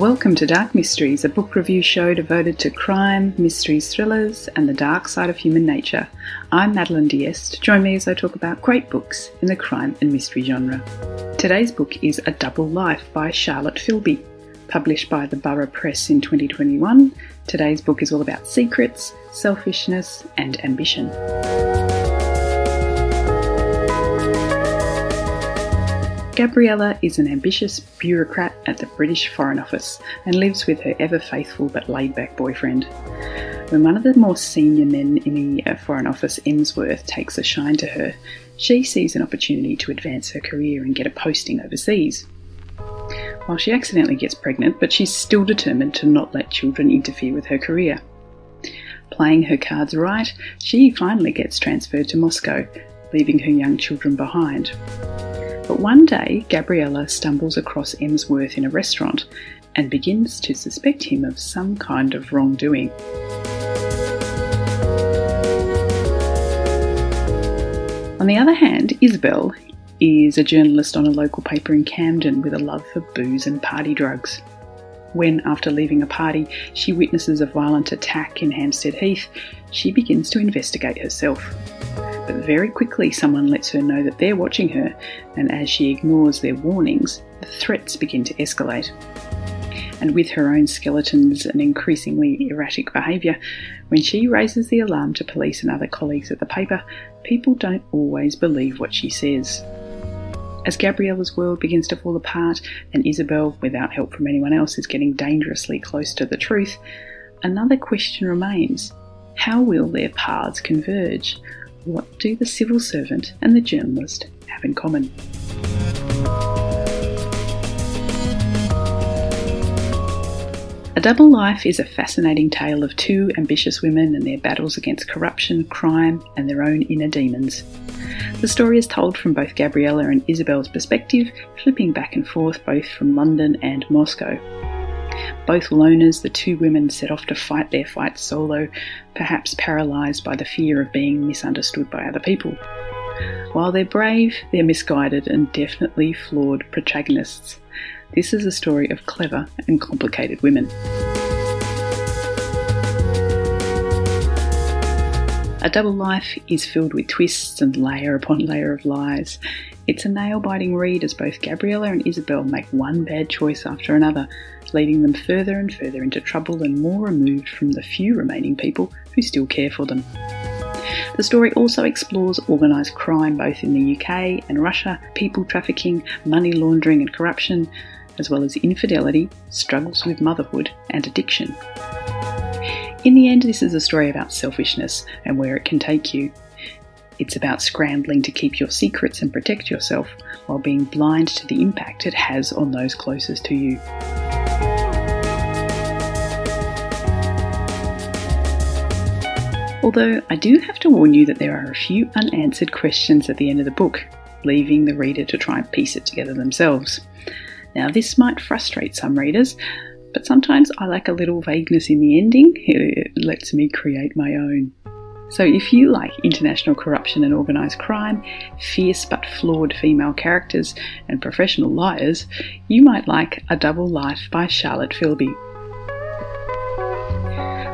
Welcome to Dark Mysteries, a book review show devoted to crime, mysteries, thrillers, and the dark side of human nature. I'm Madeline Diest. Join me as I talk about great books in the crime and mystery genre. Today's book is A Double Life by Charlotte Philby. Published by the Borough Press in 2021, today's book is all about secrets, selfishness, and ambition. Gabriella is an ambitious bureaucrat at the British Foreign Office and lives with her ever faithful but laid back boyfriend. When one of the more senior men in the uh, Foreign Office, Emsworth, takes a shine to her, she sees an opportunity to advance her career and get a posting overseas. While she accidentally gets pregnant, but she's still determined to not let children interfere with her career. Playing her cards right, she finally gets transferred to Moscow, leaving her young children behind. But one day, Gabriella stumbles across Emsworth in a restaurant and begins to suspect him of some kind of wrongdoing. On the other hand, Isabel is a journalist on a local paper in Camden with a love for booze and party drugs. When, after leaving a party, she witnesses a violent attack in Hampstead Heath, she begins to investigate herself but very quickly someone lets her know that they're watching her, and as she ignores their warnings, the threats begin to escalate. And with her own skeletons and increasingly erratic behaviour, when she raises the alarm to police and other colleagues at the paper, people don't always believe what she says. As Gabriella's world begins to fall apart and Isabel, without help from anyone else, is getting dangerously close to the truth, another question remains how will their paths converge? What do the civil servant and the journalist have in common? A Double Life is a fascinating tale of two ambitious women and their battles against corruption, crime, and their own inner demons. The story is told from both Gabriella and Isabel's perspective, flipping back and forth both from London and Moscow. Both loners, the two women set off to fight their fight solo, perhaps paralysed by the fear of being misunderstood by other people. While they're brave, they're misguided and definitely flawed protagonists. This is a story of clever and complicated women. A Double Life is filled with twists and layer upon layer of lies. It's a nail biting read as both Gabriella and Isabel make one bad choice after another, leading them further and further into trouble and more removed from the few remaining people who still care for them. The story also explores organised crime both in the UK and Russia, people trafficking, money laundering and corruption, as well as infidelity, struggles with motherhood, and addiction. In the end, this is a story about selfishness and where it can take you. It's about scrambling to keep your secrets and protect yourself while being blind to the impact it has on those closest to you. Although I do have to warn you that there are a few unanswered questions at the end of the book, leaving the reader to try and piece it together themselves. Now, this might frustrate some readers, but sometimes I like a little vagueness in the ending. It lets me create my own. So, if you like international corruption and organised crime, fierce but flawed female characters, and professional liars, you might like A Double Life by Charlotte Philby.